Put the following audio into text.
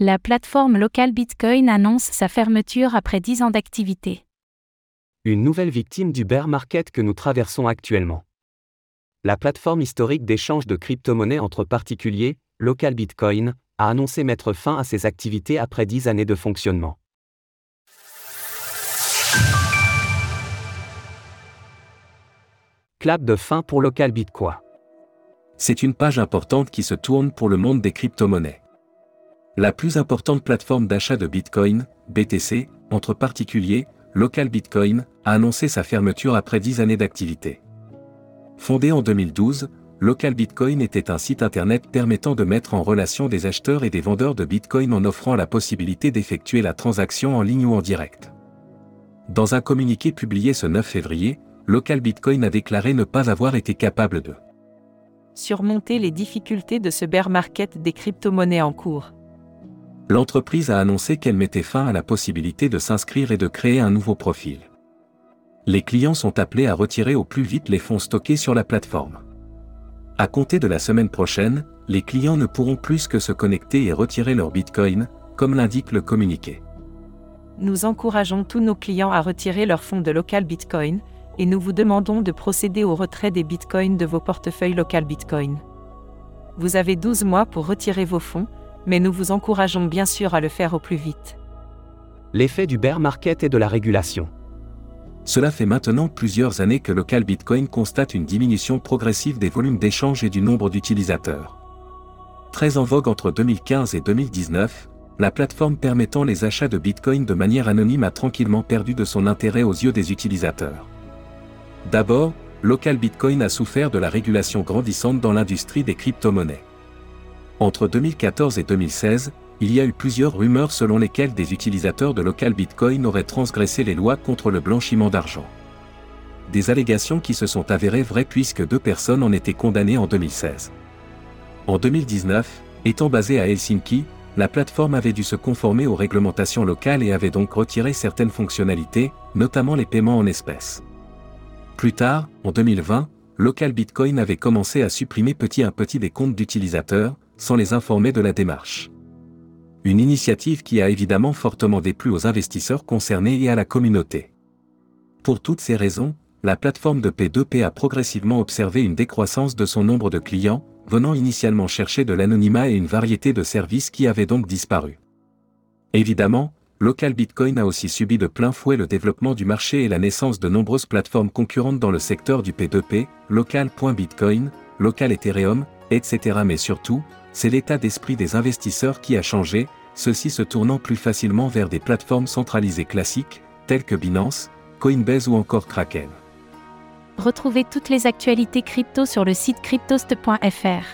La plateforme locale Bitcoin annonce sa fermeture après 10 ans d'activité. Une nouvelle victime du bear market que nous traversons actuellement. La plateforme historique d'échange de crypto-monnaies entre particuliers, Local Bitcoin, a annoncé mettre fin à ses activités après 10 années de fonctionnement. Clap de fin pour Local Bitcoin. C'est une page importante qui se tourne pour le monde des crypto-monnaies. La plus importante plateforme d'achat de Bitcoin, BTC, entre particuliers, Local Bitcoin, a annoncé sa fermeture après 10 années d'activité. Fondée en 2012, Local Bitcoin était un site internet permettant de mettre en relation des acheteurs et des vendeurs de Bitcoin en offrant la possibilité d'effectuer la transaction en ligne ou en direct. Dans un communiqué publié ce 9 février, Local Bitcoin a déclaré ne pas avoir été capable de surmonter les difficultés de ce bear market des crypto-monnaies en cours. L'entreprise a annoncé qu'elle mettait fin à la possibilité de s'inscrire et de créer un nouveau profil. Les clients sont appelés à retirer au plus vite les fonds stockés sur la plateforme. À compter de la semaine prochaine, les clients ne pourront plus que se connecter et retirer leur Bitcoin, comme l'indique le communiqué. Nous encourageons tous nos clients à retirer leurs fonds de local Bitcoin, et nous vous demandons de procéder au retrait des bitcoins de vos portefeuilles local bitcoin. Vous avez 12 mois pour retirer vos fonds, mais nous vous encourageons bien sûr à le faire au plus vite. L'effet du bear market et de la régulation. Cela fait maintenant plusieurs années que local bitcoin constate une diminution progressive des volumes d'échange et du nombre d'utilisateurs. Très en vogue entre 2015 et 2019, la plateforme permettant les achats de bitcoin de manière anonyme a tranquillement perdu de son intérêt aux yeux des utilisateurs. D'abord, Local Bitcoin a souffert de la régulation grandissante dans l'industrie des crypto-monnaies. Entre 2014 et 2016, il y a eu plusieurs rumeurs selon lesquelles des utilisateurs de Local Bitcoin auraient transgressé les lois contre le blanchiment d'argent. Des allégations qui se sont avérées vraies puisque deux personnes en étaient condamnées en 2016. En 2019, étant basée à Helsinki, la plateforme avait dû se conformer aux réglementations locales et avait donc retiré certaines fonctionnalités, notamment les paiements en espèces. Plus tard, en 2020, Local Bitcoin avait commencé à supprimer petit à petit des comptes d'utilisateurs, sans les informer de la démarche. Une initiative qui a évidemment fortement déplu aux investisseurs concernés et à la communauté. Pour toutes ces raisons, la plateforme de P2P a progressivement observé une décroissance de son nombre de clients, venant initialement chercher de l'anonymat et une variété de services qui avaient donc disparu. Évidemment, Local Bitcoin a aussi subi de plein fouet le développement du marché et la naissance de nombreuses plateformes concurrentes dans le secteur du P2P, Local.bitcoin, Local Ethereum, etc. Mais surtout, c'est l'état d'esprit des investisseurs qui a changé, ceux-ci se tournant plus facilement vers des plateformes centralisées classiques, telles que Binance, Coinbase ou encore Kraken. Retrouvez toutes les actualités crypto sur le site cryptost.fr.